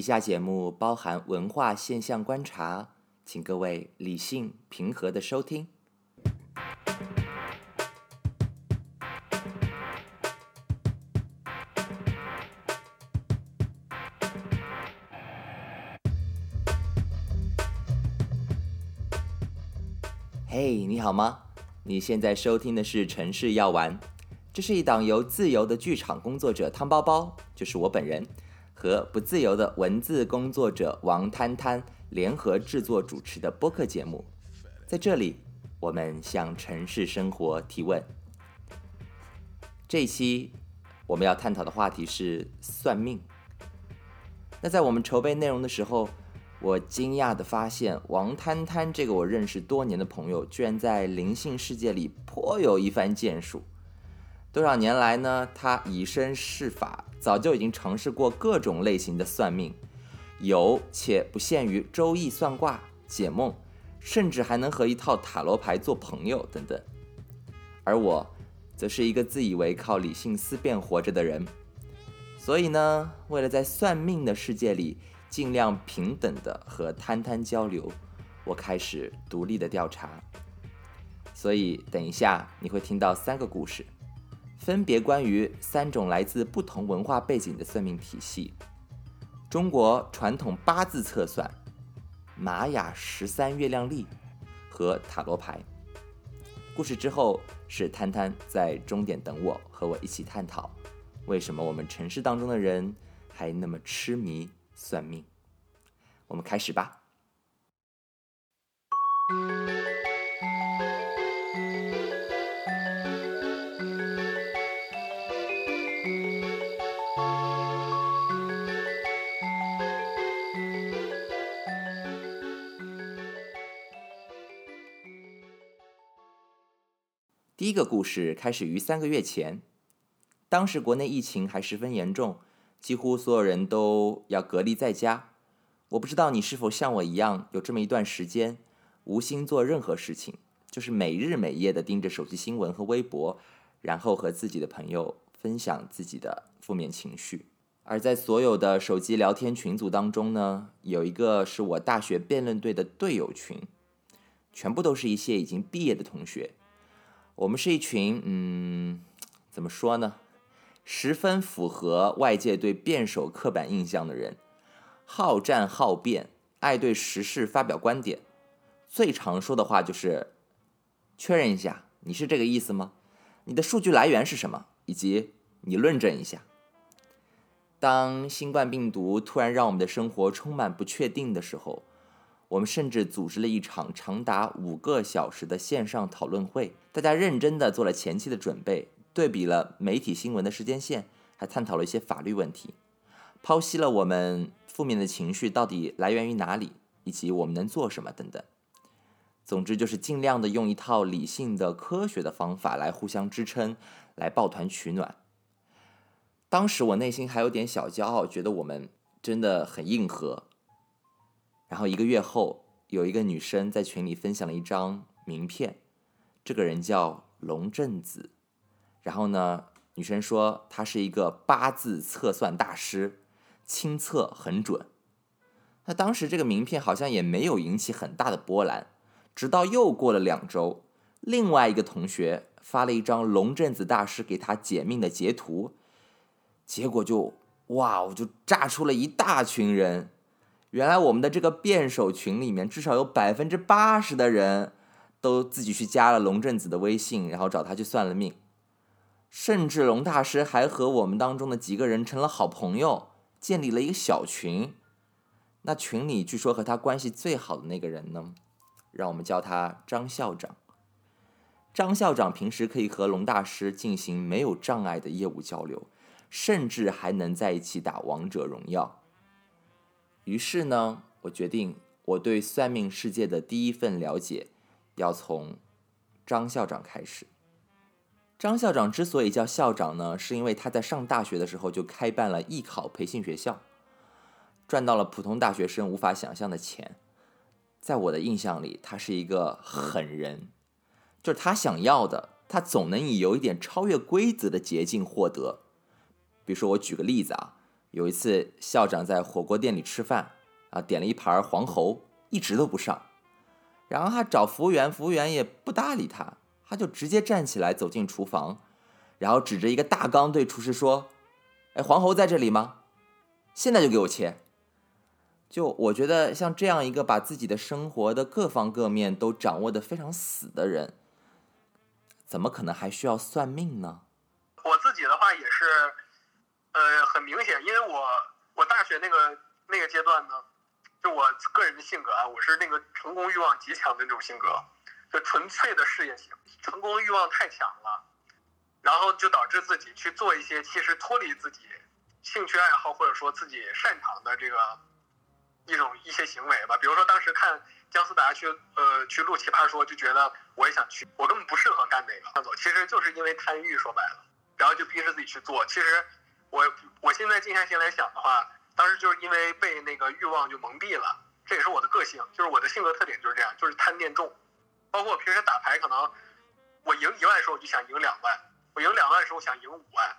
以下节目包含文化现象观察，请各位理性平和的收听。嘿，你好吗？你现在收听的是《城市药丸》，这是一档由自由的剧场工作者汤包包，就是我本人，和不自由的文字工作者王摊摊联合制作主持的播客节目。在这里，我们向城市生活提问。这一期我们要探讨的话题是算命。那在我们筹备内容的时候，我惊讶地发现，王摊摊这个我认识多年的朋友，居然在灵性世界里颇有一番建树。多少年来呢，他以身试法，早就已经尝试过各种类型的算命，有且不限于周易算卦、解梦，甚至还能和一套塔罗牌做朋友等等。而我，则是一个自以为靠理性思辨活着的人，所以呢，为了在算命的世界里。尽量平等的和摊摊交流，我开始独立的调查。所以等一下你会听到三个故事，分别关于三种来自不同文化背景的算命体系：中国传统八字测算、玛雅十三月亮历和塔罗牌。故事之后是摊摊在终点等我，和我一起探讨为什么我们城市当中的人还那么痴迷。算命，我们开始吧。第一个故事开始于三个月前，当时国内疫情还十分严重。几乎所有人都要隔离在家。我不知道你是否像我一样，有这么一段时间，无心做任何事情，就是每日每夜的盯着手机新闻和微博，然后和自己的朋友分享自己的负面情绪。而在所有的手机聊天群组当中呢，有一个是我大学辩论队的队友群，全部都是一些已经毕业的同学。我们是一群，嗯，怎么说呢？十分符合外界对辩手刻板印象的人，好战好辩，爱对时事发表观点，最常说的话就是确认一下你是这个意思吗？你的数据来源是什么？以及你论证一下。当新冠病毒突然让我们的生活充满不确定的时候，我们甚至组织了一场长达五个小时的线上讨论会，大家认真的做了前期的准备。对比了媒体新闻的时间线，还探讨了一些法律问题，剖析了我们负面的情绪到底来源于哪里，以及我们能做什么等等。总之就是尽量的用一套理性的、科学的方法来互相支撑，来抱团取暖。当时我内心还有点小骄傲，觉得我们真的很硬核。然后一个月后，有一个女生在群里分享了一张名片，这个人叫龙正子。然后呢，女生说她是一个八字测算大师，亲测很准。那当时这个名片好像也没有引起很大的波澜，直到又过了两周，另外一个同学发了一张龙镇子大师给他解命的截图，结果就哇，我就炸出了一大群人。原来我们的这个辩手群里面，至少有百分之八十的人都自己去加了龙镇子的微信，然后找他去算了命。甚至龙大师还和我们当中的几个人成了好朋友，建立了一个小群。那群里据说和他关系最好的那个人呢，让我们叫他张校长。张校长平时可以和龙大师进行没有障碍的业务交流，甚至还能在一起打王者荣耀。于是呢，我决定我对算命世界的第一份了解，要从张校长开始。张校长之所以叫校长呢，是因为他在上大学的时候就开办了艺考培训学校，赚到了普通大学生无法想象的钱。在我的印象里，他是一个狠人，就是他想要的，他总能以有一点超越规则的捷径获得。比如说，我举个例子啊，有一次校长在火锅店里吃饭啊，点了一盘黄喉，一直都不上，然后他找服务员，服务员也不搭理他，他就直接站起来走进厨房，然后指着一个大缸对厨师说：“哎，黄喉在这里吗？现在就给我切。”就我觉得像这样一个把自己的生活的各方各面都掌握的非常死的人，怎么可能还需要算命呢？我自己的话也是，呃，很明显，因为我我大学那个那个阶段呢，就我个人的性格啊，我是那个成功欲望极强的那种性格，就纯粹的事业型，成功欲望太强了，然后就导致自己去做一些其实脱离自己兴趣爱好或者说自己擅长的这个。一种一些行为吧，比如说当时看姜思达去呃去录《奇葩说》，就觉得我也想去，我根本不适合干那个。其实就是因为贪欲，说白了，然后就逼着自己去做。其实我我现在静下心来想的话，当时就是因为被那个欲望就蒙蔽了，这也是我的个性，就是我的性格特点就是这样，就是贪念重。包括我平时打牌，可能我赢一万的时候我就想赢两万，我赢两万的时候想赢五万，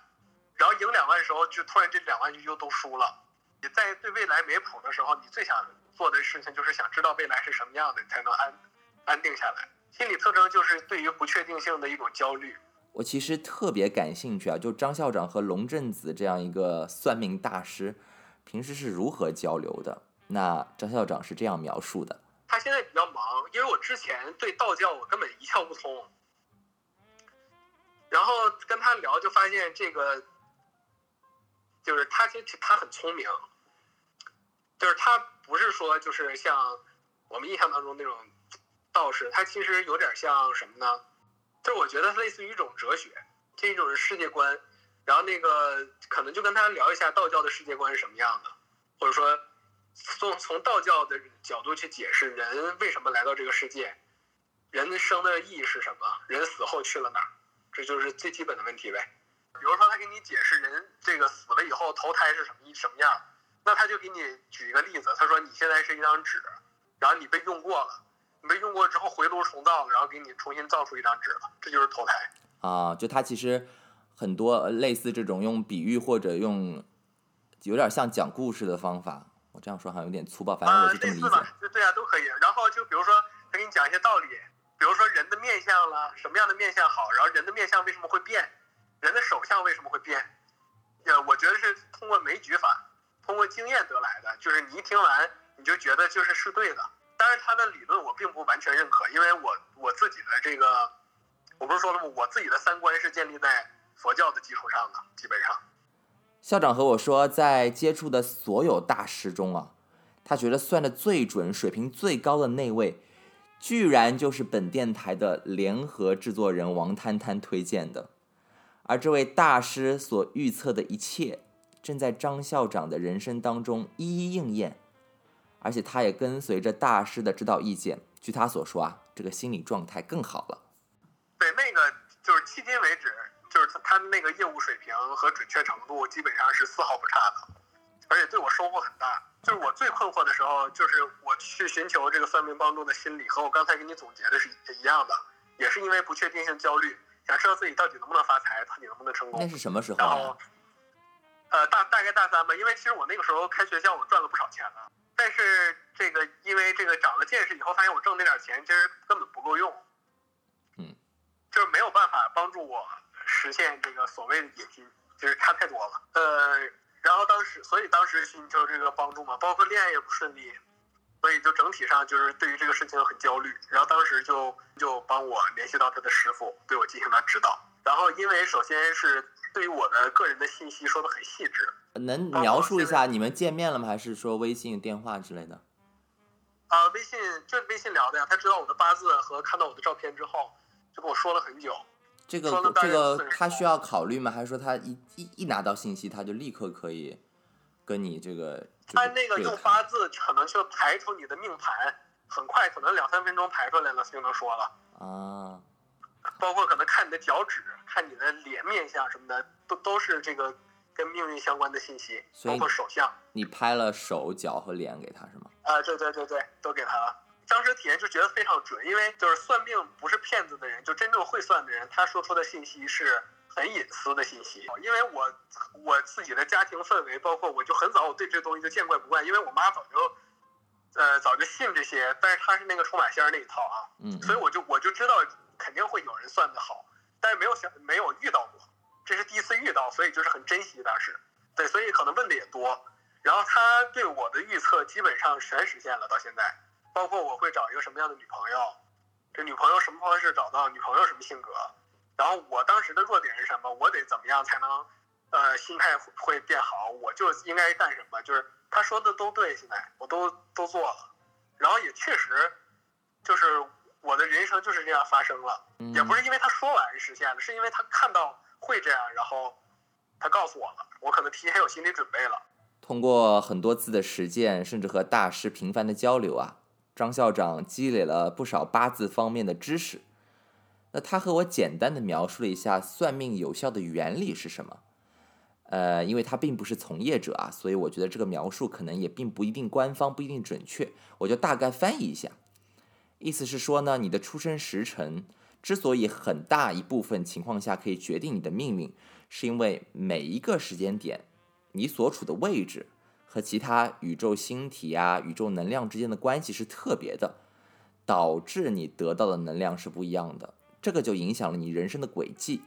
然后赢两万的时候就突然这两万就又都输了。你在对未来没谱的时候，你最想做的事情就是想知道未来是什么样的，你才能安安定下来。心理特征就是对于不确定性的一种焦虑。我其实特别感兴趣啊，就张校长和龙震子这样一个算命大师，平时是如何交流的？那张校长是这样描述的：他现在比较忙，因为我之前对道教我根本一窍不通，然后跟他聊就发现这个，就是他其实他很聪明。就是他不是说就是像我们印象当中那种道士，他其实有点像什么呢？就我觉得类似于一种哲学，这一种是世界观。然后那个可能就跟他聊一下道教的世界观是什么样的，或者说从从道教的角度去解释人为什么来到这个世界，人生的意义是什么，人死后去了哪儿，这就是最基本的问题呗。比如说他给你解释人这个死了以后投胎是什么什么样。那他就给你举一个例子，他说你现在是一张纸，然后你被用过了，你被用过之后回炉重造，然后给你重新造出一张纸了，这就是投胎啊。就他其实很多类似这种用比喻或者用有点像讲故事的方法，我这样说好像有点粗暴，反正我是这么理解。对对啊，都可以。然后就比如说他给你讲一些道理，比如说人的面相啦，什么样的面相好，然后人的面相为什么会变，人的手相为什么会变？呃，我觉得是通过枚举法。通过经验得来的，就是你一听完你就觉得就是是对的。当然，他的理论我并不完全认可，因为我我自己的这个，我不是说了吗？我自己的三观是建立在佛教的基础上的，基本上。校长和我说，在接触的所有大师中啊，他觉得算的最准、水平最高的那位，居然就是本电台的联合制作人王摊摊推荐的，而这位大师所预测的一切。正在张校长的人生当中一一应验，而且他也跟随着大师的指导意见。据他所说啊，这个心理状态更好了。对，那个就是迄今为止，就是他那个业务水平和准确程度基本上是丝毫不差的，而且对我收获很大。就是我最困惑的时候，就是我去寻求这个算命帮助的心理，和我刚才给你总结的是一样的，也是因为不确定性焦虑，想知道自己到底能不能发财，到底能不能成功。那是什么时候？然后。呃，大大概大三吧，因为其实我那个时候开学校，我赚了不少钱呢。但是这个因为这个长了见识以后，发现我挣那点钱其实根本不够用，嗯，就是没有办法帮助我实现这个所谓的野心，就是差太多了。呃，然后当时，所以当时寻求这个帮助嘛，包括恋爱也不顺利，所以就整体上就是对于这个事情很焦虑。然后当时就就帮我联系到他的师傅，对我进行了指导。然后因为首先是。对于我的个人的信息说的很细致，能描述一下你们见面了吗？还是说微信、电话之类的？啊，微信就是微信聊的呀。他知道我的八字和看到我的照片之后，就跟我说了很久。这个这个他需要考虑吗？还是说他一一一拿到信息，他就立刻可以跟你这个？他那个用八字可能就排出你的命盘，很快，可能两三分钟排出来了就能说了。啊。包括可能看你的脚趾，看你的脸面相什么的，都都是这个跟命运相关的信息，包括手相。你拍了手脚和脸给他是吗？啊，对对对对，都给他了。当时体验就觉得非常准，因为就是算命不是骗子的人，就真正会算的人，他说出的信息是很隐私的信息，因为我我自己的家庭氛围，包括我就很早我对这东西就见怪不怪，因为我妈早就呃早就信这些，但是她是那个出马仙儿那一套啊，嗯，所以我就我就知道肯定会有人算的好，但是没有想没有遇到过，这是第一次遇到，所以就是很珍惜当时，对，所以可能问的也多。然后他对我的预测基本上全实现了，到现在，包括我会找一个什么样的女朋友，这女朋友什么方式找到，女朋友什么性格，然后我当时的弱点是什么，我得怎么样才能，呃，心态会变好，我就应该干什么，就是他说的都对，现在我都都做了，然后也确实，就是我的人生就是这样发生了，也不是因为他说完实现了，是因为他看到会这样，然后他告诉我了，我可能提前有心理准备了。通过很多次的实践，甚至和大师频繁的交流啊，张校长积累了不少八字方面的知识。那他和我简单的描述了一下算命有效的原理是什么。呃，因为他并不是从业者啊，所以我觉得这个描述可能也并不一定官方，不一定准确。我就大概翻译一下，意思是说呢，你的出生时辰之所以很大一部分情况下可以决定你的命运，是因为每一个时间点。你所处的位置和其他宇宙星体啊、宇宙能量之间的关系是特别的，导致你得到的能量是不一样的，这个就影响了你人生的轨迹。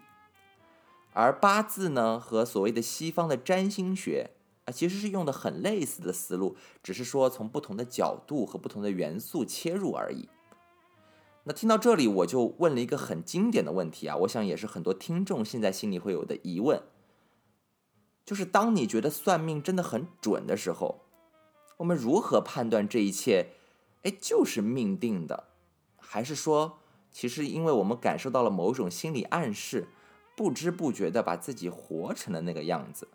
而八字呢，和所谓的西方的占星学啊，其实是用的很类似的思路，只是说从不同的角度和不同的元素切入而已。那听到这里，我就问了一个很经典的问题啊，我想也是很多听众现在心里会有的疑问。就是当你觉得算命真的很准的时候，我们如何判断这一切，哎，就是命定的，还是说，其实因为我们感受到了某种心理暗示，不知不觉的把自己活成了那个样子？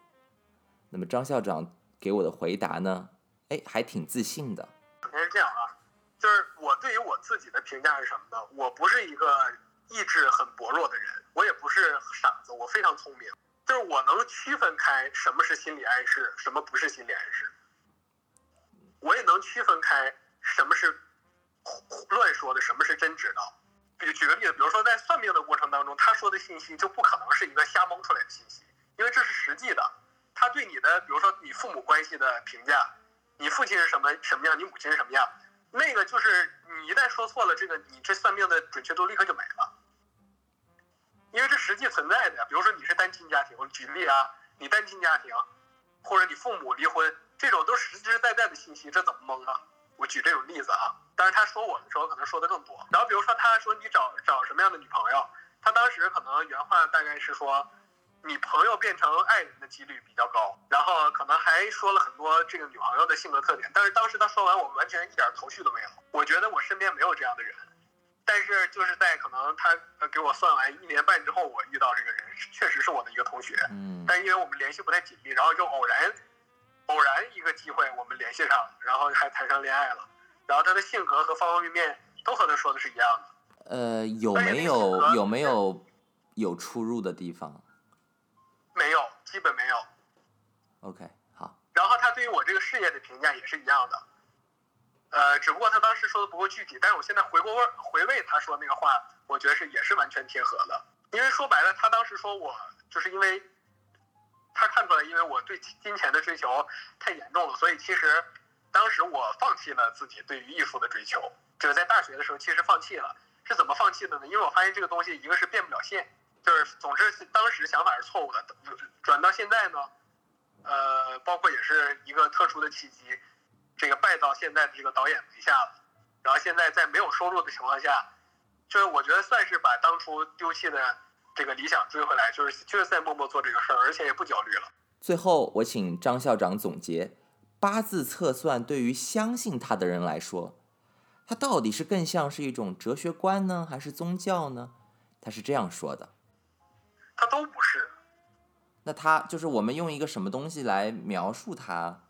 那么张校长给我的回答呢，哎，还挺自信的。首先是这样啊，就是我对于我自己的评价是什么呢？我不是一个意志很薄弱的人，我也不是傻子，我非常聪明。就是我能区分开什么是心理暗示，什么不是心理暗示。我也能区分开什么是胡乱说的，什么是真知道。比举个例子，比如说在算命的过程当中，他说的信息就不可能是一个瞎蒙出来的信息，因为这是实际的。他对你的，比如说你父母关系的评价，你父亲是什么什么样，你母亲是什么样，那个就是你一旦说错了，这个你这算命的准确度立刻就没了。因为这实际存在的，比如说你是单亲家庭，我举例啊，你单亲家庭，或者你父母离婚，这种都实实在在的信息，这怎么蒙啊？我举这种例子啊，但是他说我的时候可能说的更多。然后比如说他说你找找什么样的女朋友，他当时可能原话大概是说，你朋友变成爱人的几率比较高，然后可能还说了很多这个女朋友的性格特点。但是当时他说完，我完全一点头绪都没有。我觉得我身边没有这样的人。但是就是在可能他呃给我算完一年半之后，我遇到这个人确实是我的一个同学，嗯，但因为我们联系不太紧密，然后就偶然偶然一个机会我们联系上了，然后还谈上恋爱了，然后他的性格和方方面面都和他说的是一样的。呃，有没有有没有有出入的地方？没有，基本没有。OK，好。然后他对于我这个事业的评价也是一样的。呃，只不过他当时说的不够具体，但是我现在回过味回味他说那个话，我觉得是也是完全贴合的。因为说白了，他当时说我就是因为，他看出来，因为我对金钱的追求太严重了，所以其实当时我放弃了自己对于艺术的追求，就是在大学的时候其实放弃了。是怎么放弃的呢？因为我发现这个东西一个是变不了现，就是总之当时想法是错误的。转到现在呢，呃，包括也是一个特殊的契机。这个拜到现在的这个导演门下了，然后现在在没有收入的情况下，就是我觉得算是把当初丢弃的这个理想追回来，就是就是在默默做这个事儿，而且也不焦虑了。最后，我请张校长总结八字测算对于相信他的人来说，它到底是更像是一种哲学观呢，还是宗教呢？他是这样说的，他都不是。那他就是我们用一个什么东西来描述它？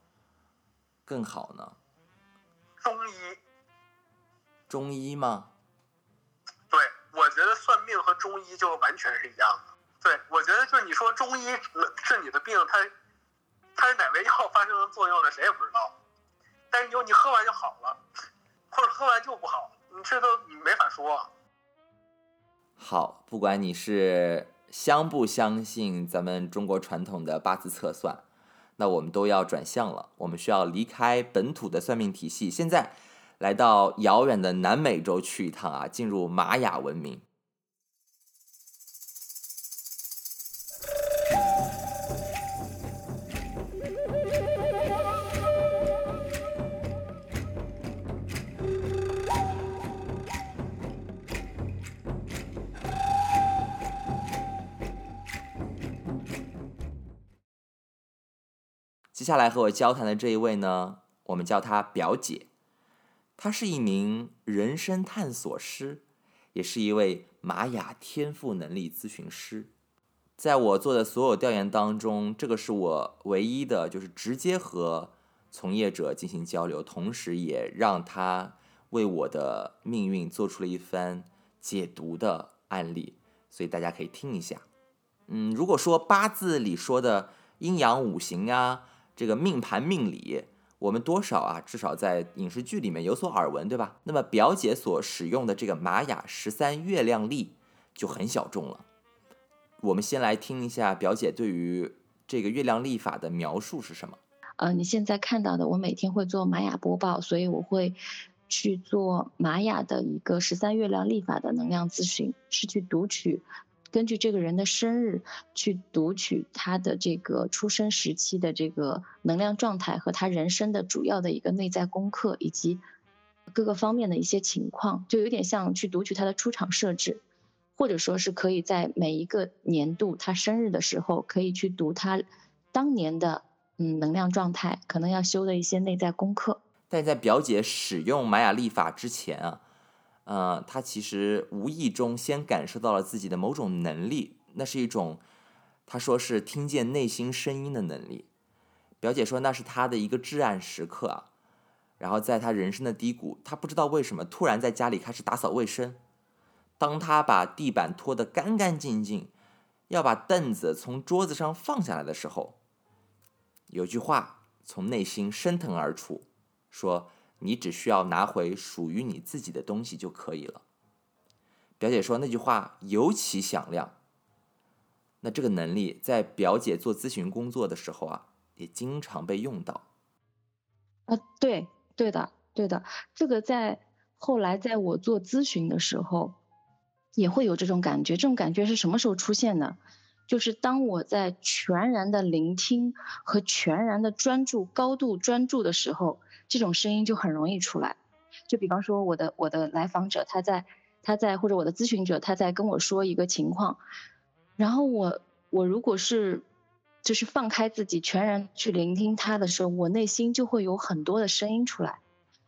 更好呢？中医，中医吗？对，我觉得算命和中医就完全是一样的。对，我觉得就是你说中医治你的病，它它是哪味药发生的作用了，谁也不知道。但是你你喝完就好了，或者喝完就不好，你这都没法说。好，不管你是相不相信咱们中国传统的八字测算，那我们都要转向了。我们需要离开本土的算命体系，现在来到遥远的南美洲去一趟啊，进入玛雅文明。接下来和我交谈的这一位呢，我们叫她表姐。她是一名人生探索师，也是一位玛雅天赋能力咨询师。在我做的所有调研当中，这个是我唯一的，就是直接和从业者进行交流，同时也让他为我的命运做出了一番解读的案例。所以大家可以听一下。嗯，如果说八字里说的阴阳五行啊。这个命盘命理，我们多少啊，至少在影视剧里面有所耳闻，对吧？那么表姐所使用的这个玛雅十三月亮历就很小众了。我们先来听一下表姐对于这个月亮历法的描述是什么？呃，你现在看到的，我每天会做玛雅播报，所以我会去做玛雅的一个十三月亮历法的能量咨询，是去读取。根据这个人的生日去读取他的这个出生时期的这个能量状态和他人生的主要的一个内在功课以及各个方面的一些情况，就有点像去读取他的出场设置，或者说是可以在每一个年度他生日的时候可以去读他当年的嗯能量状态，可能要修的一些内在功课。但在表姐使用玛雅历法之前啊。呃，他其实无意中先感受到了自己的某种能力，那是一种，他说是听见内心声音的能力。表姐说那是他的一个至暗时刻啊。然后在他人生的低谷，他不知道为什么突然在家里开始打扫卫生。当他把地板拖得干干净净，要把凳子从桌子上放下来的时候，有句话从内心升腾而出，说。你只需要拿回属于你自己的东西就可以了。表姐说那句话尤其响亮。那这个能力在表姐做咨询工作的时候啊，也经常被用到。啊，对，对的，对的。这个在后来在我做咨询的时候，也会有这种感觉。这种感觉是什么时候出现的？就是当我在全然的聆听和全然的专注、高度专注的时候。这种声音就很容易出来，就比方说我的我的来访者他在他在或者我的咨询者他在跟我说一个情况，然后我我如果是就是放开自己全然去聆听他的时候，我内心就会有很多的声音出来，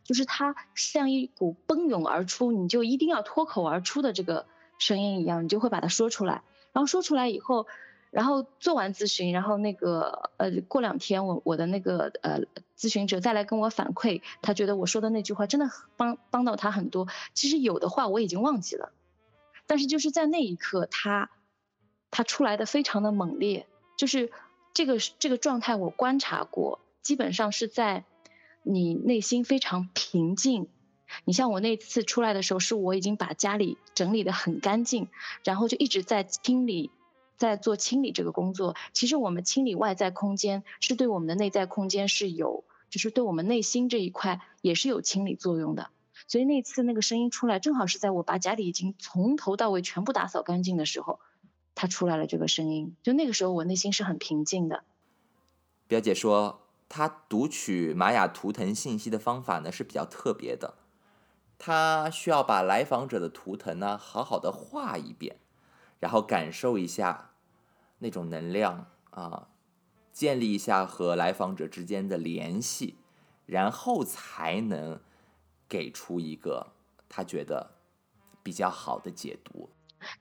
就是它像一股奔涌而出，你就一定要脱口而出的这个声音一样，你就会把它说出来，然后说出来以后。然后做完咨询，然后那个呃，过两天我我的那个呃咨询者再来跟我反馈，他觉得我说的那句话真的帮帮到他很多。其实有的话我已经忘记了，但是就是在那一刻，他他出来的非常的猛烈，就是这个这个状态我观察过，基本上是在你内心非常平静。你像我那次出来的时候，是我已经把家里整理的很干净，然后就一直在清理。在做清理这个工作，其实我们清理外在空间，是对我们的内在空间是有，就是对我们内心这一块也是有清理作用的。所以那次那个声音出来，正好是在我把家里已经从头到尾全部打扫干净的时候，它出来了这个声音。就那个时候，我内心是很平静的。表姐说，她读取玛雅图腾信息的方法呢是比较特别的，她需要把来访者的图腾呢好好的画一遍。然后感受一下那种能量啊，建立一下和来访者之间的联系，然后才能给出一个他觉得比较好的解读。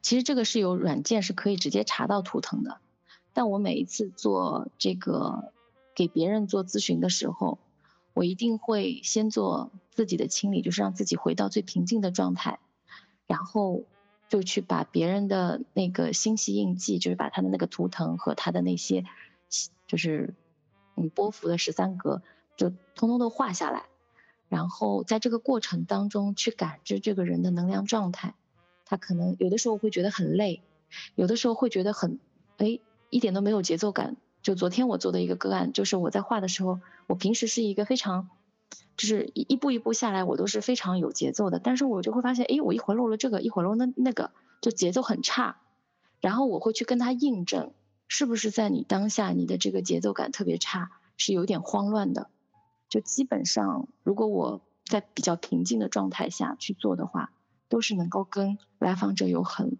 其实这个是有软件是可以直接查到图腾的，但我每一次做这个给别人做咨询的时候，我一定会先做自己的清理，就是让自己回到最平静的状态，然后。就去把别人的那个星系印记，就是把他的那个图腾和他的那些，就是嗯波幅的十三格，就通通都画下来，然后在这个过程当中去感知这个人的能量状态。他可能有的时候会觉得很累，有的时候会觉得很，哎，一点都没有节奏感。就昨天我做的一个个案，就是我在画的时候，我平时是一个非常，就是一一步一步下来，我都是非常有节奏的。但是我就会发现，哎，我一会儿漏了这个，一会儿漏那那个，就节奏很差。然后我会去跟他印证，是不是在你当下你的这个节奏感特别差，是有点慌乱的。就基本上，如果我在比较平静的状态下去做的话，都是能够跟来访者有很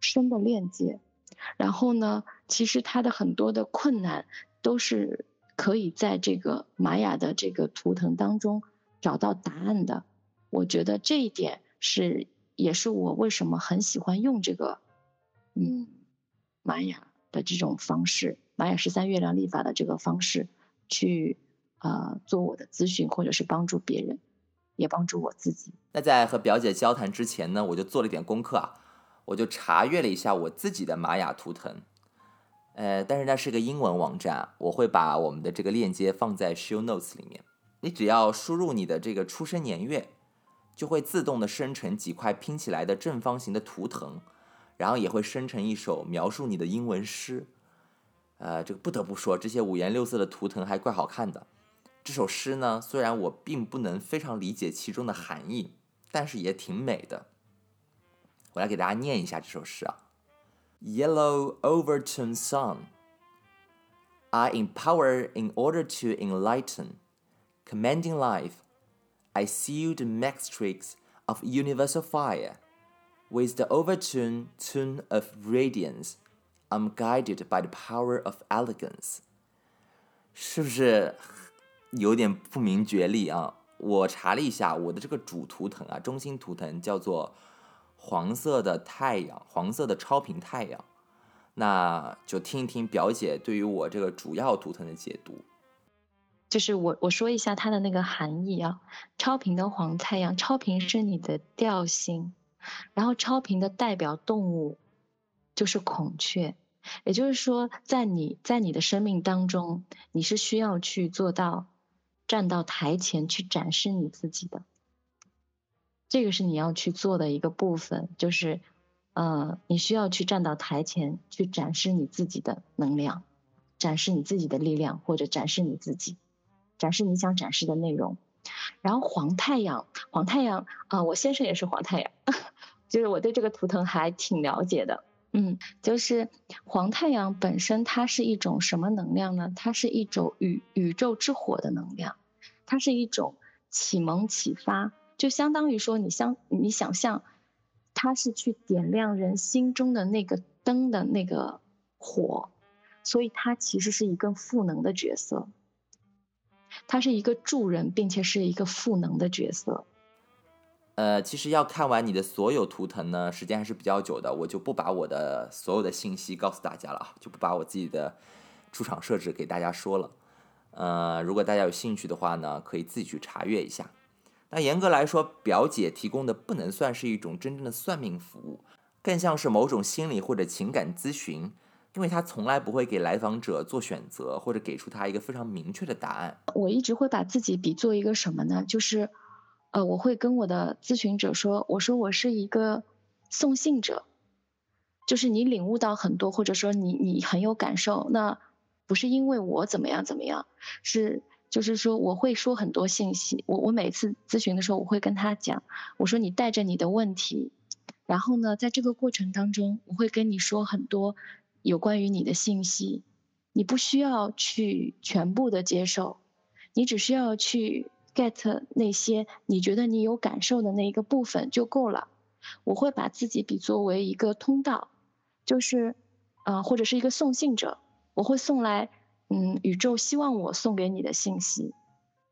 深的链接。然后呢，其实他的很多的困难都是可以在这个玛雅的这个图腾当中找到答案的。我觉得这一点是也是我为什么很喜欢用这个嗯玛雅的这种方式，玛雅十三月亮历法的这个方式去呃做我的咨询，或者是帮助别人，也帮助我自己。那在和表姐交谈之前呢，我就做了一点功课啊。我就查阅了一下我自己的玛雅图腾，呃，但是那是个英文网站，我会把我们的这个链接放在 show notes 里面。你只要输入你的这个出生年月，就会自动的生成几块拼起来的正方形的图腾，然后也会生成一首描述你的英文诗。呃，这个不得不说，这些五颜六色的图腾还怪好看的。这首诗呢，虽然我并不能非常理解其中的含义，但是也挺美的。我来给大家念一下这首诗啊。Yellow overtone sun, I empower in order to enlighten, commanding life. I seal the matrix of universal fire. With the overtone tune of radiance, I'm guided by the power of elegance. 是不是有点不明觉厉啊？我查了一下，我的这个主图腾啊，中心图腾叫做 黄色的太阳，黄色的超频太阳，那就听一听表姐对于我这个主要图腾的解读。就是我我说一下它的那个含义啊，超频的黄太阳，超频是你的调性，然后超频的代表动物就是孔雀，也就是说，在你在你的生命当中，你是需要去做到站到台前去展示你自己的。这个是你要去做的一个部分，就是，呃，你需要去站到台前去展示你自己的能量，展示你自己的力量，或者展示你自己，展示你想展示的内容。然后黄太阳，黄太阳啊，我先生也是黄太阳，就是我对这个图腾还挺了解的。嗯，就是黄太阳本身它是一种什么能量呢？它是一种宇宇宙之火的能量，它是一种启蒙启发。就相当于说，你相你想象，它是去点亮人心中的那个灯的那个火，所以它其实是一个赋能的角色，它是一个助人，并且是一个赋能的角色。呃，其实要看完你的所有图腾呢，时间还是比较久的，我就不把我的所有的信息告诉大家了啊，就不把我自己的出场设置给大家说了。呃，如果大家有兴趣的话呢，可以自己去查阅一下。那严格来说，表姐提供的不能算是一种真正的算命服务，更像是某种心理或者情感咨询，因为她从来不会给来访者做选择，或者给出他一个非常明确的答案。我一直会把自己比作一个什么呢？就是，呃，我会跟我的咨询者说，我说我是一个送信者，就是你领悟到很多，或者说你你很有感受，那不是因为我怎么样怎么样，是。就是说，我会说很多信息。我我每次咨询的时候，我会跟他讲，我说你带着你的问题，然后呢，在这个过程当中，我会跟你说很多有关于你的信息。你不需要去全部的接受，你只需要去 get 那些你觉得你有感受的那一个部分就够了。我会把自己比作为一个通道，就是，呃，或者是一个送信者，我会送来。嗯，宇宙希望我送给你的信息，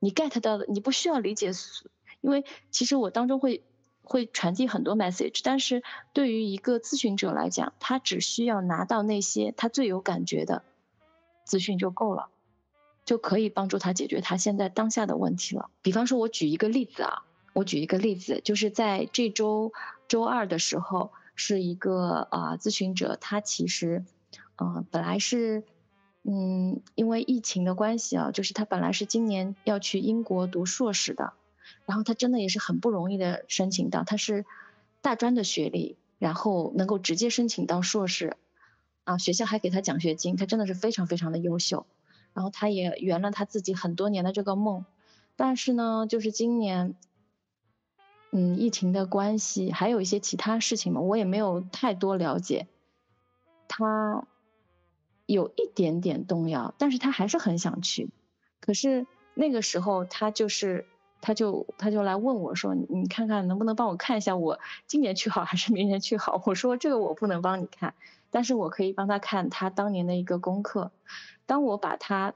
你 get 到的，你不需要理解，因为其实我当中会会传递很多 message，但是对于一个咨询者来讲，他只需要拿到那些他最有感觉的资讯就够了，就可以帮助他解决他现在当下的问题了。比方说，我举一个例子啊，我举一个例子，就是在这周周二的时候，是一个啊咨询者，他其实嗯本来是。嗯，因为疫情的关系啊，就是他本来是今年要去英国读硕士的，然后他真的也是很不容易的申请到，他是大专的学历，然后能够直接申请到硕士，啊，学校还给他奖学金，他真的是非常非常的优秀。然后他也圆了他自己很多年的这个梦，但是呢，就是今年，嗯，疫情的关系，还有一些其他事情嘛，我也没有太多了解。他有一点点动摇，但是他还是很想去。可是那个时候，他就是，他就他就来问我说：“你看看能不能帮我看一下，我今年去好还是明年去好？”我说：“这个我不能帮你看，但是我可以帮他看他当年的一个功课。”当我把他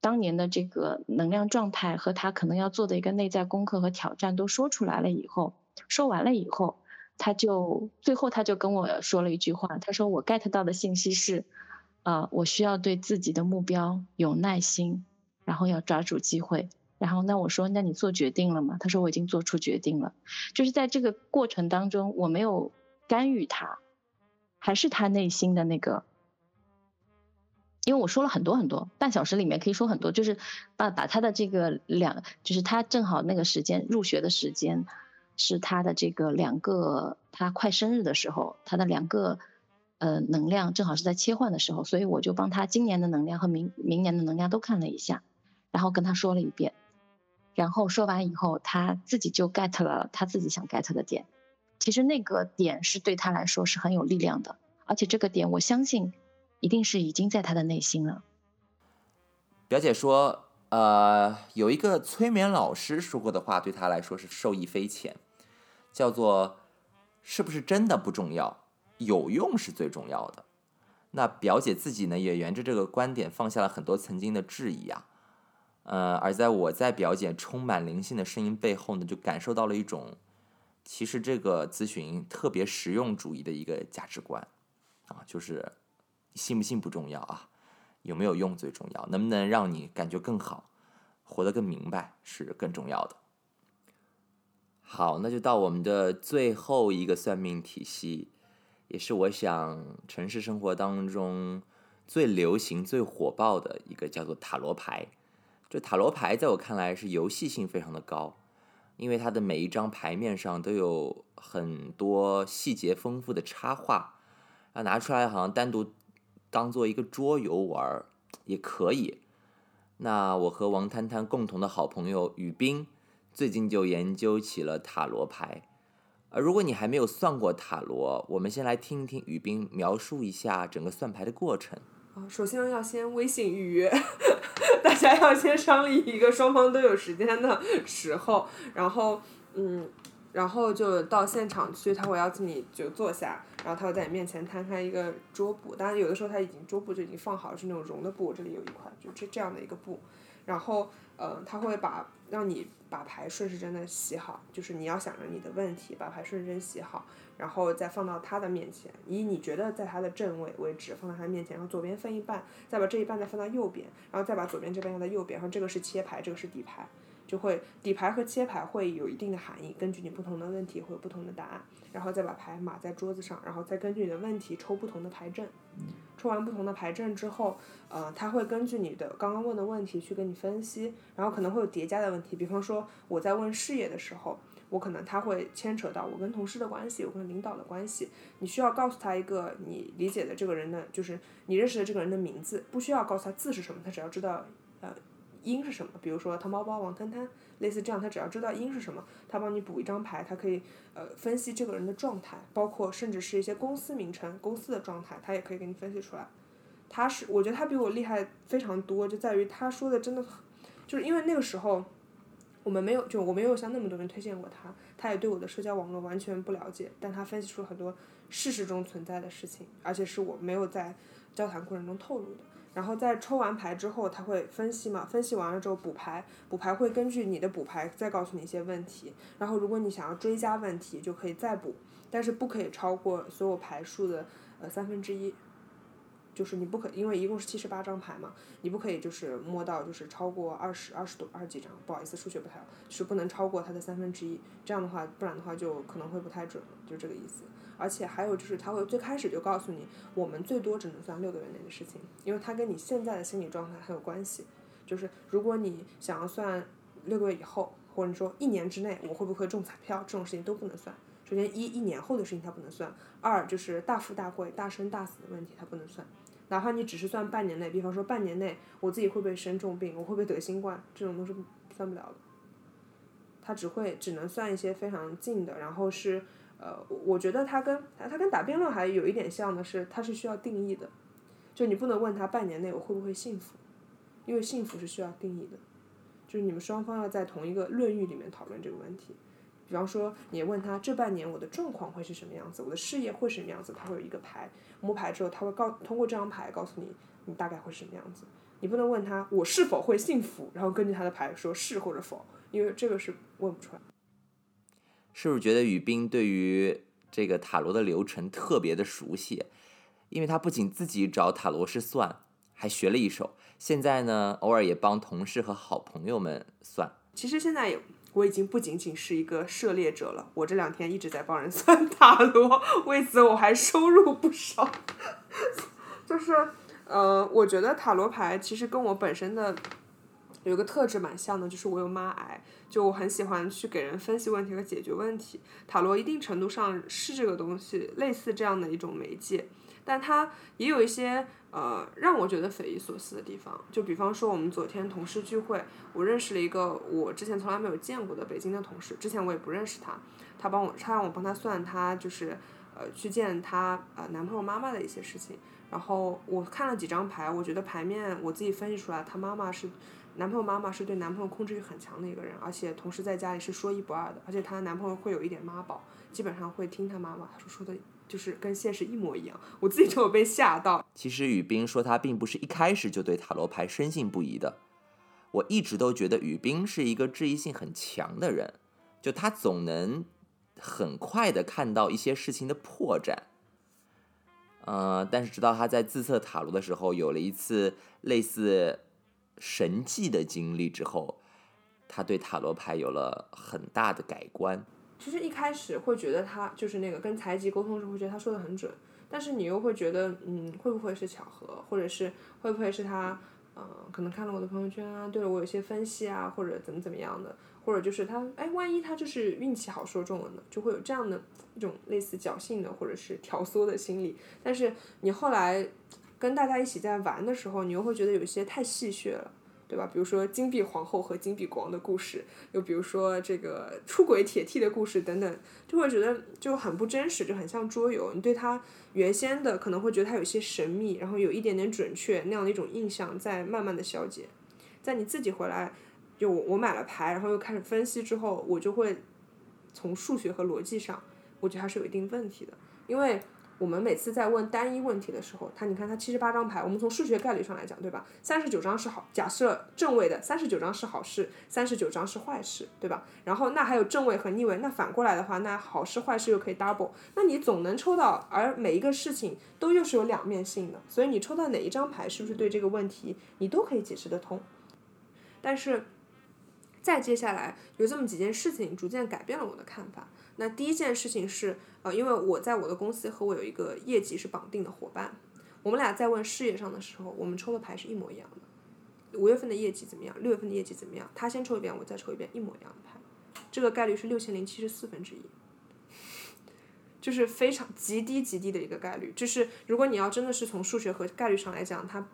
当年的这个能量状态和他可能要做的一个内在功课和挑战都说出来了以后，说完了以后，他就最后他就跟我说了一句话，他说我 get 到的信息是，啊，我需要对自己的目标有耐心，然后要抓住机会，然后那我说那你做决定了吗？他说我已经做出决定了，就是在这个过程当中我没有干预他，还是他内心的那个。因为我说了很多很多，半小时里面可以说很多，就是把把他的这个两，就是他正好那个时间入学的时间，是他的这个两个他快生日的时候，他的两个呃能量正好是在切换的时候，所以我就帮他今年的能量和明明年的能量都看了一下，然后跟他说了一遍，然后说完以后，他自己就 get 了他自己想 get 的点，其实那个点是对他来说是很有力量的，而且这个点我相信。一定是已经在他的内心了。表姐说，呃，有一个催眠老师说过的话，对他来说是受益匪浅，叫做“是不是真的不重要，有用是最重要的”。那表姐自己呢，也沿着这个观点放下了很多曾经的质疑啊。呃，而在我在表姐充满灵性的声音背后呢，就感受到了一种，其实这个咨询特别实用主义的一个价值观啊，就是。信不信不重要啊，有没有用最重要，能不能让你感觉更好，活得更明白是更重要的。好，那就到我们的最后一个算命体系，也是我想城市生活当中最流行、最火爆的一个，叫做塔罗牌。这塔罗牌在我看来是游戏性非常的高，因为它的每一张牌面上都有很多细节丰富的插画，啊，拿出来好像单独。当做一个桌游玩也可以。那我和王摊摊共同的好朋友雨冰最近就研究起了塔罗牌。呃，如果你还没有算过塔罗，我们先来听一听雨冰描述一下整个算牌的过程。啊，首先要先微信预约，大家要先商议一个双方都有时间的时候，然后嗯。然后就到现场去，他会邀请你就坐下，然后他会在你面前摊开一个桌布，当然有的时候他已经桌布就已经放好，是那种绒的布，这里有一块，就这这样的一个布，然后呃他会把让你把牌顺时针的洗好，就是你要想着你的问题，把牌顺时针洗好，然后再放到他的面前，以你觉得在他的正位为止，放到他面前，然后左边分一半，再把这一半再放到右边，然后再把左边这边放到右边，然后这个是切牌，这个是底牌。就会底牌和切牌会有一定的含义，根据你不同的问题会有不同的答案，然后再把牌码在桌子上，然后再根据你的问题抽不同的牌阵。抽完不同的牌阵之后，呃，他会根据你的刚刚问的问题去跟你分析，然后可能会有叠加的问题，比方说我在问事业的时候，我可能他会牵扯到我跟同事的关系，我跟领导的关系，你需要告诉他一个你理解的这个人的，就是你认识的这个人的名字，不需要告诉他字是什么，他只要知道，呃。音是什么？比如说汤包包、王摊摊，类似这样，他只要知道音是什么，他帮你补一张牌，他可以呃分析这个人的状态，包括甚至是一些公司名称、公司的状态，他也可以给你分析出来。他是，我觉得他比我厉害非常多，就在于他说的真的，就是因为那个时候我们没有，就我没有向那么多人推荐过他，他也对我的社交网络完全不了解，但他分析出很多事实中存在的事情，而且是我没有在交谈过程中透露的。然后在抽完牌之后，他会分析嘛？分析完了之后补牌，补牌会根据你的补牌再告诉你一些问题。然后如果你想要追加问题，就可以再补，但是不可以超过所有牌数的呃三分之一。就是你不可，因为一共是七十八张牌嘛，你不可以就是摸到就是超过二十二十多二十几张，不好意思，数学不太好，是不能超过它的三分之一。这样的话，不然的话就可能会不太准，就这个意思。而且还有就是，他会最开始就告诉你，我们最多只能算六个月内的事情，因为它跟你现在的心理状态很有关系。就是如果你想要算六个月以后，或者说一年之内我会不会中彩票，这种事情都不能算。首先一一年后的事情它不能算，二就是大富大贵、大生大死的问题它不能算。哪怕你只是算半年内，比方说半年内我自己会不会生重病，我会不会得新冠，这种都是算不了的。它只会只能算一些非常近的，然后是呃，我觉得它跟它跟打辩论还有一点像的是，它是需要定义的，就你不能问他半年内我会不会幸福，因为幸福是需要定义的，就是你们双方要在同一个论域里面讨论这个问题。比方说，你问他这半年我的状况会是什么样子，我的事业会是什么样子，他会有一个牌，摸牌之后他会告通过这张牌告诉你你大概会什么样子。你不能问他我是否会幸福，然后根据他的牌说是或者否，因为这个是问不出来。是不是觉得宇斌对于这个塔罗的流程特别的熟悉？因为他不仅自己找塔罗师算，还学了一手，现在呢，偶尔也帮同事和好朋友们算。其实现在也。我已经不仅仅是一个涉猎者了，我这两天一直在帮人算 塔罗，为此我还收入不少。就是，呃，我觉得塔罗牌其实跟我本身的有个特质蛮像的，就是我有妈癌，就我很喜欢去给人分析问题和解决问题。塔罗一定程度上是这个东西，类似这样的一种媒介，但它也有一些。呃，让我觉得匪夷所思的地方，就比方说我们昨天同事聚会，我认识了一个我之前从来没有见过的北京的同事，之前我也不认识他，他帮我，他让我帮他算他就是呃去见他呃男朋友妈妈的一些事情，然后我看了几张牌，我觉得牌面我自己分析出来，她妈妈是男朋友妈妈是对男朋友控制欲很强的一个人，而且同时在家里是说一不二的，而且她男朋友会有一点妈宝，基本上会听她妈妈，她说说的。就是跟现实一模一样，我自己就有被吓到。其实雨冰说他并不是一开始就对塔罗牌深信不疑的，我一直都觉得雨冰是一个质疑性很强的人，就他总能很快的看到一些事情的破绽。呃，但是直到他在自测塔罗的时候有了一次类似神迹的经历之后，他对塔罗牌有了很大的改观。其实一开始会觉得他就是那个跟财吉沟通时候会觉得他说的很准，但是你又会觉得，嗯，会不会是巧合，或者是会不会是他，呃，可能看了我的朋友圈啊，对了我有些分析啊，或者怎么怎么样的，或者就是他，哎，万一他就是运气好说中了呢，就会有这样的一种类似侥幸的或者是挑唆的心理。但是你后来跟大家一起在玩的时候，你又会觉得有些太戏谑了。对吧？比如说金币皇后和金币国王的故事，又比如说这个出轨铁 T 的故事等等，就会觉得就很不真实，就很像桌游。你对它原先的可能会觉得它有些神秘，然后有一点点准确那样的一种印象在慢慢的消解。在你自己回来，就我买了牌，然后又开始分析之后，我就会从数学和逻辑上，我觉得还是有一定问题的，因为。我们每次在问单一问题的时候，他你看他七十八张牌，我们从数学概率上来讲，对吧？三十九张是好，假设正位的三十九张是好事，三十九张是坏事，对吧？然后那还有正位和逆位，那反过来的话，那好事坏事又可以 double，那你总能抽到，而每一个事情都又是有两面性的，所以你抽到哪一张牌，是不是对这个问题你都可以解释得通？但是再接下来有这么几件事情，逐渐改变了我的看法。那第一件事情是，呃，因为我在我的公司和我有一个业绩是绑定的伙伴，我们俩在问事业上的时候，我们抽的牌是一模一样的。五月份的业绩怎么样？六月份的业绩怎么样？他先抽一遍，我再抽一遍，一模一样的牌，这个概率是六千零七十四分之一，就是非常极低极低的一个概率。就是如果你要真的是从数学和概率上来讲，它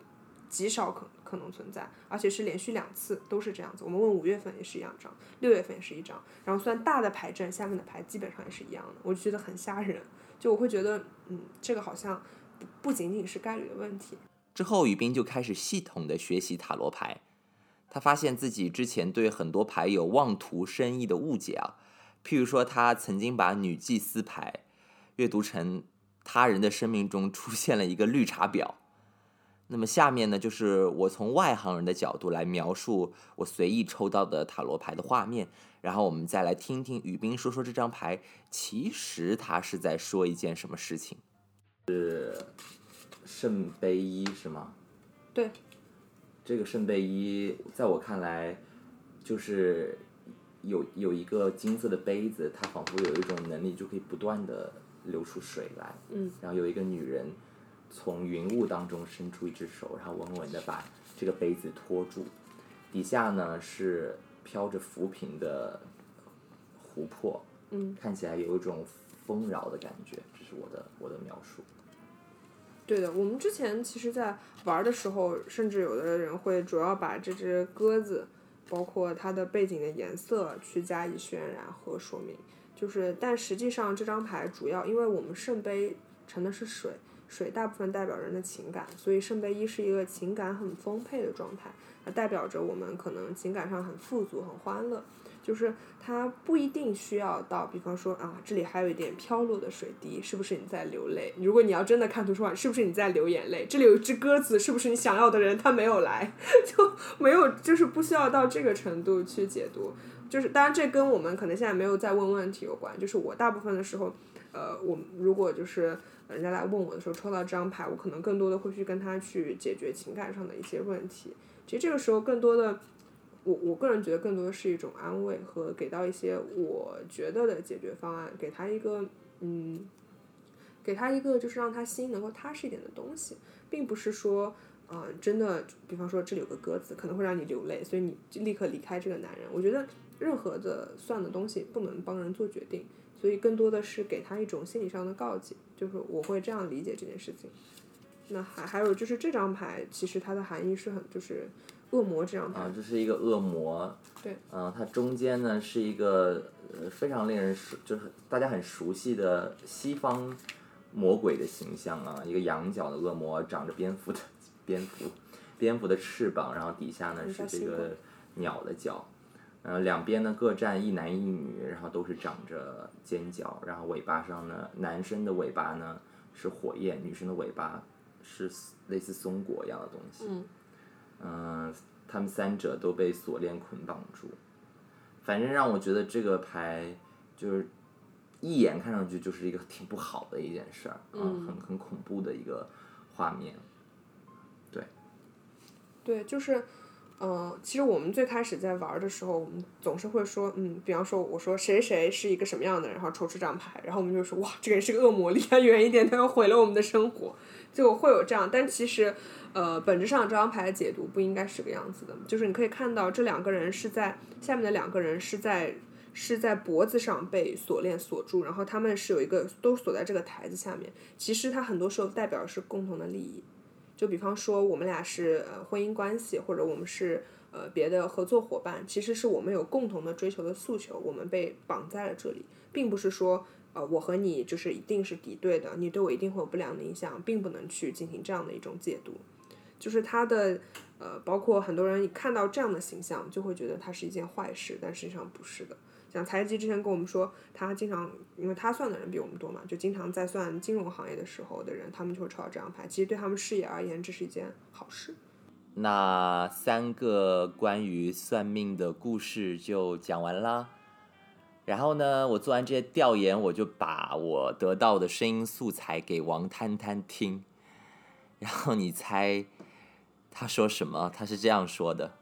极少可。可能存在，而且是连续两次都是这样子。我们问五月份也是一样张，六月份也是一张，然后算大的牌阵，下面的牌基本上也是一样的，我就觉得很吓人。就我会觉得，嗯，这个好像不不仅仅是概率的问题。之后，宇斌就开始系统的学习塔罗牌，他发现自己之前对很多牌有妄图深意的误解啊，譬如说他曾经把女祭司牌阅读成他人的生命中出现了一个绿茶婊。那么下面呢，就是我从外行人的角度来描述我随意抽到的塔罗牌的画面，然后我们再来听听雨冰说说这张牌，其实他是在说一件什么事情？是圣杯一是吗？对。这个圣杯一，在我看来，就是有有一个金色的杯子，它仿佛有一种能力，就可以不断的流出水来。嗯。然后有一个女人。从云雾当中伸出一只手，然后稳稳的把这个杯子托住。底下呢是飘着浮萍的湖泊，嗯，看起来有一种丰饶的感觉，这是我的我的描述。对的，我们之前其实，在玩的时候，甚至有的人会主要把这只鸽子，包括它的背景的颜色去加以渲染和说明。就是，但实际上这张牌主要，因为我们圣杯盛的是水，水大部分代表人的情感，所以圣杯一是一个情感很丰沛的状态，它代表着我们可能情感上很富足、很欢乐。就是它不一定需要到，比方说啊，这里还有一点飘落的水滴，是不是你在流泪？如果你要真的看图书馆，是不是你在流眼泪？这里有一只鸽子，是不是你想要的人他没有来？就没有，就是不需要到这个程度去解读。就是当然，这跟我们可能现在没有在问问题有关。就是我大部分的时候，呃，我如果就是人家来问我的时候抽到这张牌，我可能更多的会去跟他去解决情感上的一些问题。其实这个时候更多的。我我个人觉得更多的是一种安慰和给到一些我觉得的解决方案，给他一个嗯，给他一个就是让他心能够踏实一点的东西，并不是说啊真的，比方说这里有个鸽子可能会让你流泪，所以你就立刻离开这个男人。我觉得任何的算的东西不能帮人做决定，所以更多的是给他一种心理上的告诫，就是我会这样理解这件事情。那还还有就是这张牌其实它的含义是很就是。恶魔这张牌啊，这是一个恶魔。对。嗯，它中间呢是一个呃非常令人熟，就是大家很熟悉的西方魔鬼的形象啊，一个羊角的恶魔，长着蝙蝠的蝙蝠，蝙蝠的翅膀，然后底下呢是这个鸟的脚，呃，两边呢各站一男一女，然后都是长着尖角，然后尾巴上呢，男生的尾巴呢是火焰，女生的尾巴是类似松果一样的东西。嗯。嗯，他们三者都被锁链捆绑住，反正让我觉得这个牌就是一眼看上去就是一个挺不好的一件事儿啊，很很恐怖的一个画面。对，对，就是，嗯，其实我们最开始在玩的时候，我们总是会说，嗯，比方说我说谁谁是一个什么样的人，然后抽出这张牌，然后我们就说哇，这个人是个恶魔，离他远一点，他要毁了我们的生活，就会有这样，但其实。呃，本质上这张牌的解读不应该是个样子的，就是你可以看到这两个人是在下面的两个人是在是在脖子上被锁链锁住，然后他们是有一个都锁在这个台子下面。其实它很多时候代表是共同的利益，就比方说我们俩是呃婚姻关系，或者我们是呃别的合作伙伴，其实是我们有共同的追求的诉求，我们被绑在了这里，并不是说呃我和你就是一定是敌对的，你对我一定会有不良的影响，并不能去进行这样的一种解读。就是他的，呃，包括很多人看到这样的形象，就会觉得它是一件坏事，但实际上不是的。像财基之前跟我们说，他经常，因为他算的人比我们多嘛，就经常在算金融行业的时候的人，他们就会抽到这张牌。其实对他们事业而言，这是一件好事。那三个关于算命的故事就讲完啦。然后呢，我做完这些调研，我就把我得到的声音素材给王摊摊听，然后你猜。他说什么？他是这样说的。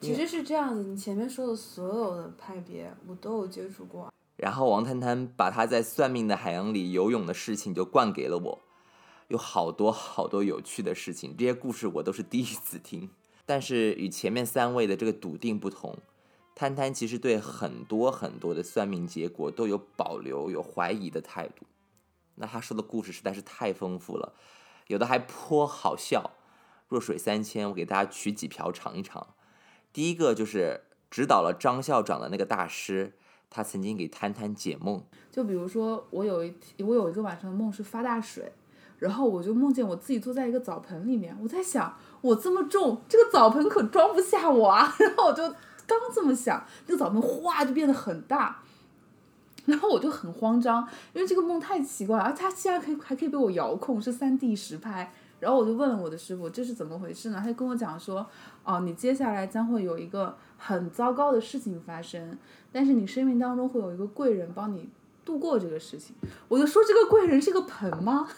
其实是这样子，你前面说的所有的派别，我都有接触过。然后王谈谈把他在算命的海洋里游泳的事情就灌给了我，有好多好多有趣的事情，这些故事我都是第一次听。但是与前面三位的这个笃定不同，摊摊其实对很多很多的算命结果都有保留、有怀疑的态度。那他说的故事实在是太丰富了，有的还颇好笑。弱水三千，我给大家取几瓢尝一尝。第一个就是指导了张校长的那个大师，他曾经给摊摊解梦。就比如说，我有一我有一个晚上的梦是发大水，然后我就梦见我自己坐在一个澡盆里面，我在想，我这么重，这个澡盆可装不下我啊。然后我就刚这么想，那个澡盆哗就变得很大，然后我就很慌张，因为这个梦太奇怪了，它竟然可以还可以被我遥控，是三 D 实拍。然后我就问了我的师傅，这是怎么回事呢？他就跟我讲说，哦，你接下来将会有一个很糟糕的事情发生，但是你生命当中会有一个贵人帮你度过这个事情。我就说这个贵人是个盆吗？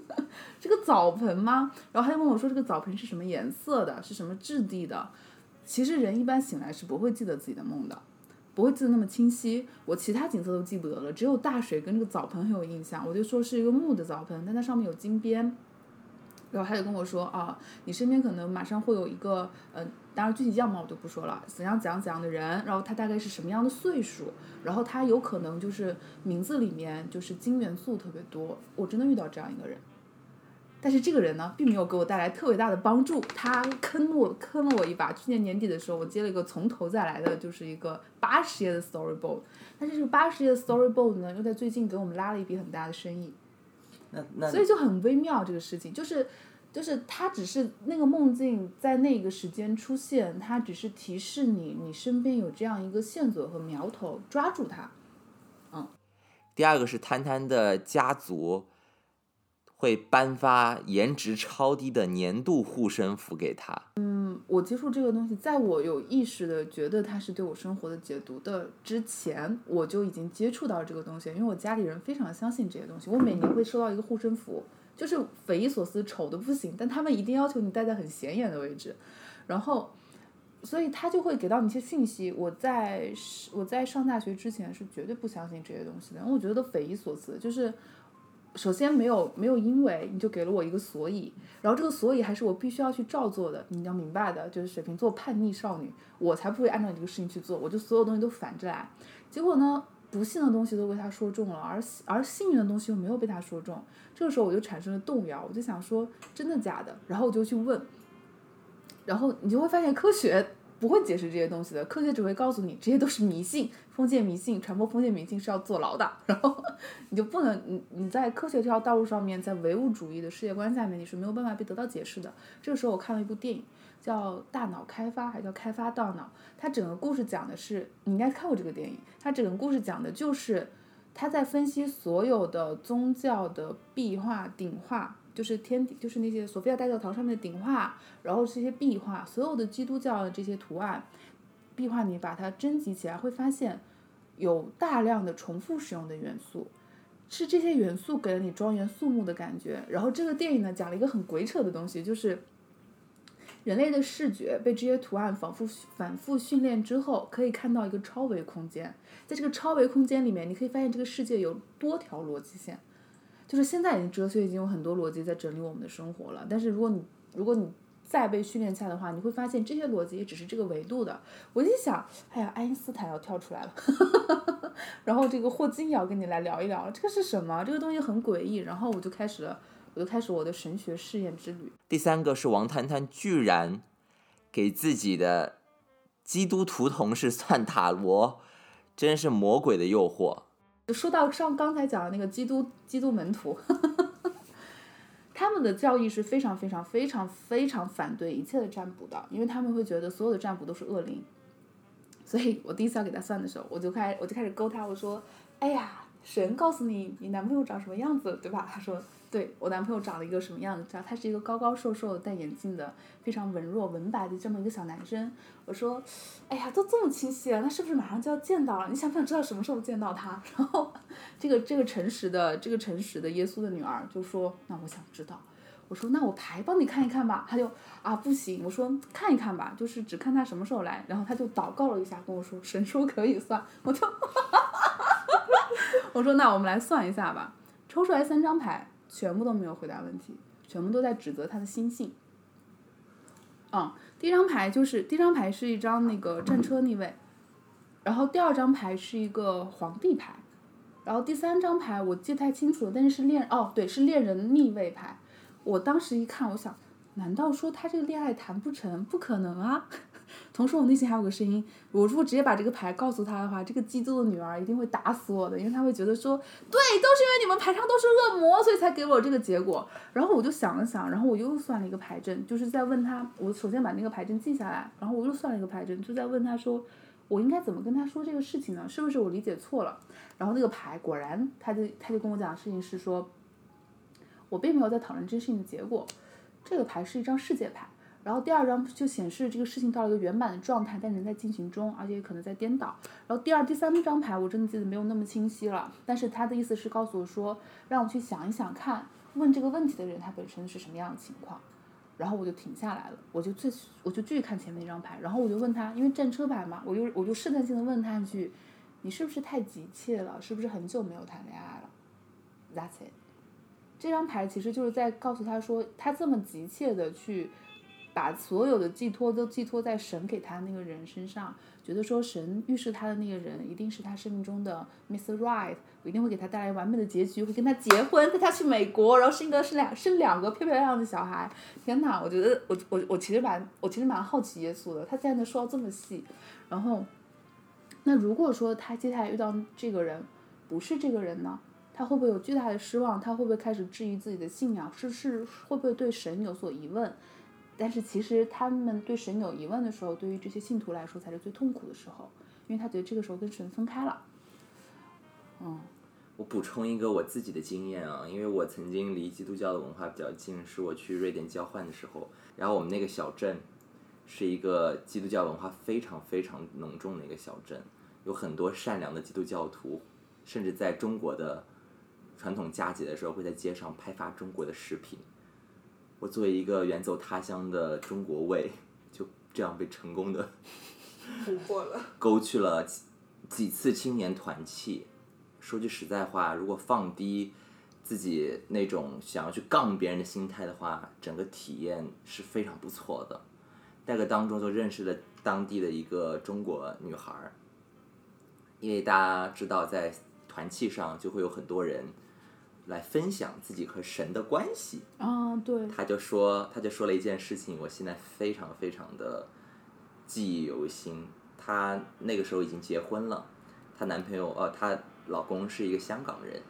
这个澡盆吗？然后他就问我说这个澡盆是什么颜色的，是什么质地的？其实人一般醒来是不会记得自己的梦的，不会记得那么清晰。我其他景色都记不得了，只有大水跟这个澡盆很有印象。我就说是一个木的澡盆，但它上面有金边。然后他就跟我说啊，你身边可能马上会有一个呃当然具体样貌我就不说了，怎样怎样怎样的人，然后他大概是什么样的岁数，然后他有可能就是名字里面就是金元素特别多，我真的遇到这样一个人。但是这个人呢，并没有给我带来特别大的帮助，他坑我坑了我一把。去年年底的时候，我接了一个从头再来的，就是一个八十页的 storyboard，但是这个八十页的 storyboard 呢，又在最近给我们拉了一笔很大的生意，那那所以就很微妙这个事情，就是就是它只是那个梦境在那个时间出现，它只是提示你你身边有这样一个线索和苗头，抓住它。嗯第二个是摊摊的家族会颁发颜值超低的年度护身符给他。嗯我接触这个东西，在我有意识的觉得它是对我生活的解读的之前，我就已经接触到这个东西，因为我家里人非常相信这些东西。我每年会收到一个护身符，就是匪夷所思、丑的不行，但他们一定要求你戴在很显眼的位置，然后，所以他就会给到你一些信息。我在我在上大学之前是绝对不相信这些东西的，我觉得匪夷所思，就是。首先没有没有因为你就给了我一个所以，然后这个所以还是我必须要去照做的，你要明白的，就是水瓶座叛逆少女，我才不会按照你这个事情去做，我就所有东西都反着来。结果呢，不幸的东西都被他说中了，而而幸运的东西又没有被他说中。这个时候我就产生了动摇，我就想说真的假的，然后我就去问，然后你就会发现科学不会解释这些东西的，科学只会告诉你这些都是迷信，封建迷信，传播封建迷信是要坐牢的，然后你就不能你你在科学这条道路上面，在唯物主义的世界观下面，你是没有办法被得到解释的。这个时候我看了一部电影，叫《大脑开发》，还叫《开发大脑》，它整个故事讲的是，你应该看过这个电影，它整个故事讲的就是他在分析所有的宗教的壁画、顶画。就是天体，就是那些索菲亚大教堂上面的顶画，然后这些壁画，所有的基督教的这些图案，壁画你把它征集起来，会发现有大量的重复使用的元素，是这些元素给了你庄严肃穆的感觉。然后这个电影呢，讲了一个很鬼扯的东西，就是人类的视觉被这些图案反复反复训练之后，可以看到一个超维空间，在这个超维空间里面，你可以发现这个世界有多条逻辑线。就是现在已经哲学已经有很多逻辑在整理我们的生活了，但是如果你如果你再被训练下的话，你会发现这些逻辑也只是这个维度的。我就想，哎呀，爱因斯坦要跳出来了，然后这个霍金也要跟你来聊一聊了，这个是什么？这个东西很诡异。然后我就开始了，我就开始我的神学试验之旅。第三个是王摊摊居然给自己的基督徒同事算塔罗，真是魔鬼的诱惑。说到上刚才讲的那个基督基督门徒，他们的教义是非常非常非常非常反对一切的占卜的，因为他们会觉得所有的占卜都是恶灵。所以我第一次要给他算的时候，我就开我就开始勾他，我说：“哎呀，神告诉你你男朋友长什么样子，对吧？”他说。对我男朋友长了一个什么样子？他他是一个高高瘦瘦、戴眼镜的、非常文弱文白的这么一个小男生。我说，哎呀，都这么清晰了，那是不是马上就要见到了？你想不想知道什么时候见到他？然后，这个这个诚实的这个诚实的耶稣的女儿就说，那我想知道。我说，那我牌帮你看一看吧。他就啊不行，我说看一看吧，就是只看他什么时候来。然后他就祷告了一下，跟我说神说可以算。我就，我说那我们来算一下吧，抽出来三张牌。全部都没有回答问题，全部都在指责他的心性。嗯，第一张牌就是第一张牌是一张那个战车逆位，然后第二张牌是一个皇帝牌，然后第三张牌我记不太清楚了，但是是恋哦对是恋人逆位牌。我当时一看，我想，难道说他这个恋爱谈不成？不可能啊！同时，我内心还有个声音：我如果直接把这个牌告诉他的话，这个基督的女儿一定会打死我的，因为他会觉得说，对，都是因为你们牌上都是恶魔，所以才给我这个结果。然后我就想了想，然后我又算了一个牌阵，就是在问他，我首先把那个牌阵记下来，然后我又算了一个牌阵，就在问他说，我应该怎么跟他说这个事情呢？是不是我理解错了？然后那个牌果然，他就他就跟我讲事情是说，我并没有在讨论这件事情的结果，这个牌是一张世界牌。然后第二张就显示这个事情到了一个圆满的状态，但仍在进行中，而且可能在颠倒。然后第二、第三张牌我真的记得没有那么清晰了，但是他的意思是告诉我说，让我去想一想看，问这个问题的人他本身是什么样的情况。然后我就停下来了，我就最我就继续看前面那张牌，然后我就问他，因为战车牌嘛，我就我就试探性的问他一句，你是不是太急切了？是不是很久没有谈恋爱了？That's it。这张牌其实就是在告诉他说，他这么急切的去。把所有的寄托都寄托在神给他那个人身上，觉得说神预示他的那个人一定是他生命中的 Mr. Right，我一定会给他带来完美的结局，会跟他结婚，带他去美国，然后生一个生两生两个漂漂亮亮的小孩。天哪，我觉得我我我其实蛮我其实蛮好奇耶稣的，他竟然能说到这么细。然后，那如果说他接下来遇到这个人不是这个人呢？他会不会有巨大的失望？他会不会开始质疑自己的信仰？是是会不会对神有所疑问？但是其实他们对神有疑问的时候，对于这些信徒来说才是最痛苦的时候，因为他觉得这个时候跟神分开了。嗯，我补充一个我自己的经验啊，因为我曾经离基督教的文化比较近，是我去瑞典交换的时候，然后我们那个小镇是一个基督教文化非常非常浓重的一个小镇，有很多善良的基督教徒，甚至在中国的传统佳节的时候会在街上拍发中国的食品。我作为一个远走他乡的中国胃，就这样被成功的俘获了。勾去了几几次青年团契。说句实在话，如果放低自己那种想要去杠别人的心态的话，整个体验是非常不错的。那个当中就认识了当地的一个中国女孩儿，因为大家知道在团契上就会有很多人来分享自己和神的关系。啊，对，他就说，他就说了一件事情，我现在非常非常的记忆犹新。她那个时候已经结婚了，她男朋友呃，她老公是一个香港人。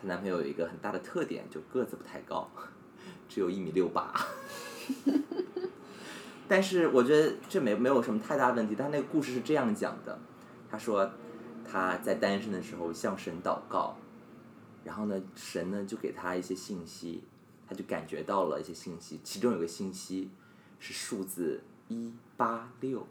她男朋友有一个很大的特点，就个子不太高，只有一米六八。但是我觉得这没没有什么太大问题。但那个故事是这样讲的，他说他在单身的时候向神祷告，然后呢，神呢就给他一些信息，他就感觉到了一些信息，其中有个信息是数字一八六。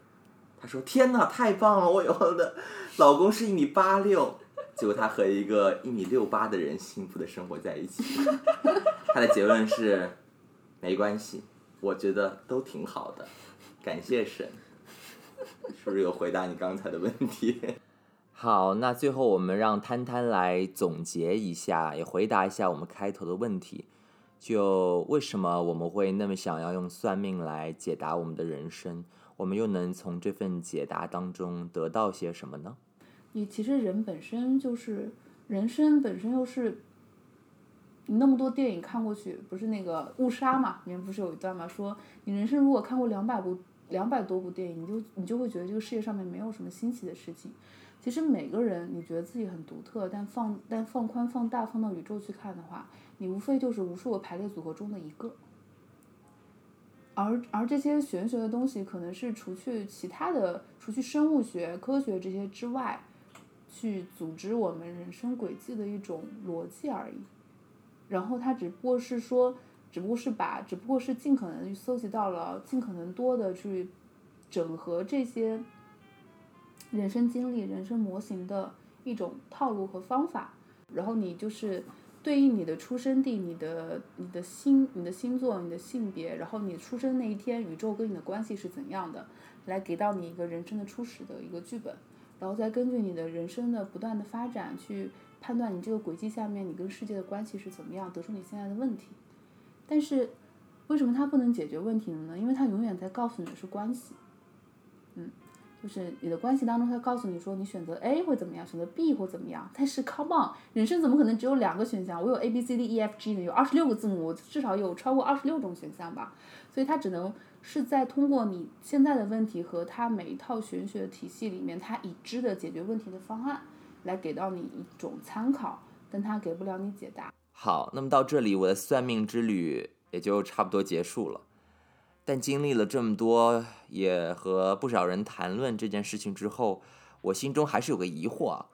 他说：“天哪，太棒了！我以后的老公是一米八六。”结果他和一个一米六八的人幸福的生活在一起。他的结论是：没关系，我觉得都挺好的，感谢神。是不是有回答你刚才的问题？好，那最后我们让摊摊来总结一下，也回答一下我们开头的问题。就为什么我们会那么想要用算命来解答我们的人生？我们又能从这份解答当中得到些什么呢？你其实人本身就是人生本身又是，你那么多电影看过去，不是那个误杀嘛？里面不是有一段嘛，说你人生如果看过两百部两百多部电影，你就你就会觉得这个世界上面没有什么新奇的事情。其实每个人你觉得自己很独特，但放但放宽放大放到宇宙去看的话，你无非就是无数个排列组合中的一个。而而这些玄学的东西，可能是除去其他的，除去生物学、科学这些之外，去组织我们人生轨迹的一种逻辑而已。然后它只不过是说，只不过是把，只不过是尽可能去搜集到了，尽可能多的去整合这些人生经历、人生模型的一种套路和方法。然后你就是。对应你的出生地、你的、你的星、你的星座、你的性别，然后你出生那一天，宇宙跟你的关系是怎样的，来给到你一个人生的初始的一个剧本，然后再根据你的人生的不断的发展去判断你这个轨迹下面你跟世界的关系是怎么样，得出你现在的问题。但是为什么它不能解决问题呢？因为它永远在告诉你的是关系，嗯。就是你的关系当中，他告诉你说你选择 A 会怎么样，选择 B 或怎么样。但是 come on，人生怎么可能只有两个选项？我有 A B C D E F G 呢，有二十六个字母，至少有超过二十六种选项吧。所以它只能是在通过你现在的问题和它每一套玄学体系里面它已知的解决问题的方案，来给到你一种参考，但它给不了你解答。好，那么到这里，我的算命之旅也就差不多结束了。但经历了这么多，也和不少人谈论这件事情之后，我心中还是有个疑惑啊。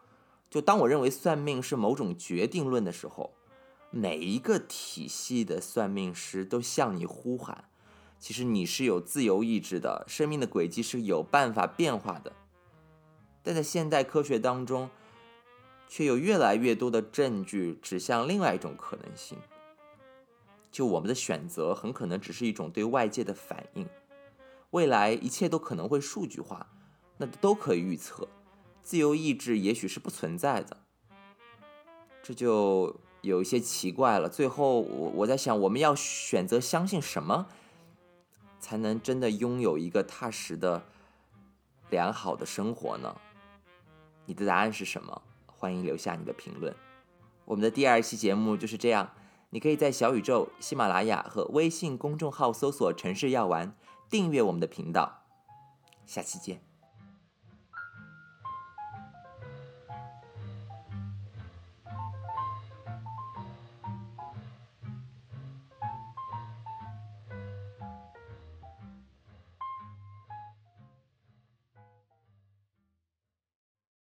就当我认为算命是某种决定论的时候，每一个体系的算命师都向你呼喊，其实你是有自由意志的，生命的轨迹是有办法变化的。但在现代科学当中，却有越来越多的证据指向另外一种可能性。就我们的选择很可能只是一种对外界的反应，未来一切都可能会数据化，那都可以预测，自由意志也许是不存在的，这就有一些奇怪了。最后我我在想，我们要选择相信什么才能真的拥有一个踏实的、良好的生活呢？你的答案是什么？欢迎留下你的评论。我们的第二期节目就是这样，你可以在小宇宙、喜马拉雅和微信公众号搜索“城市药丸”，订阅我们的频道。下期见。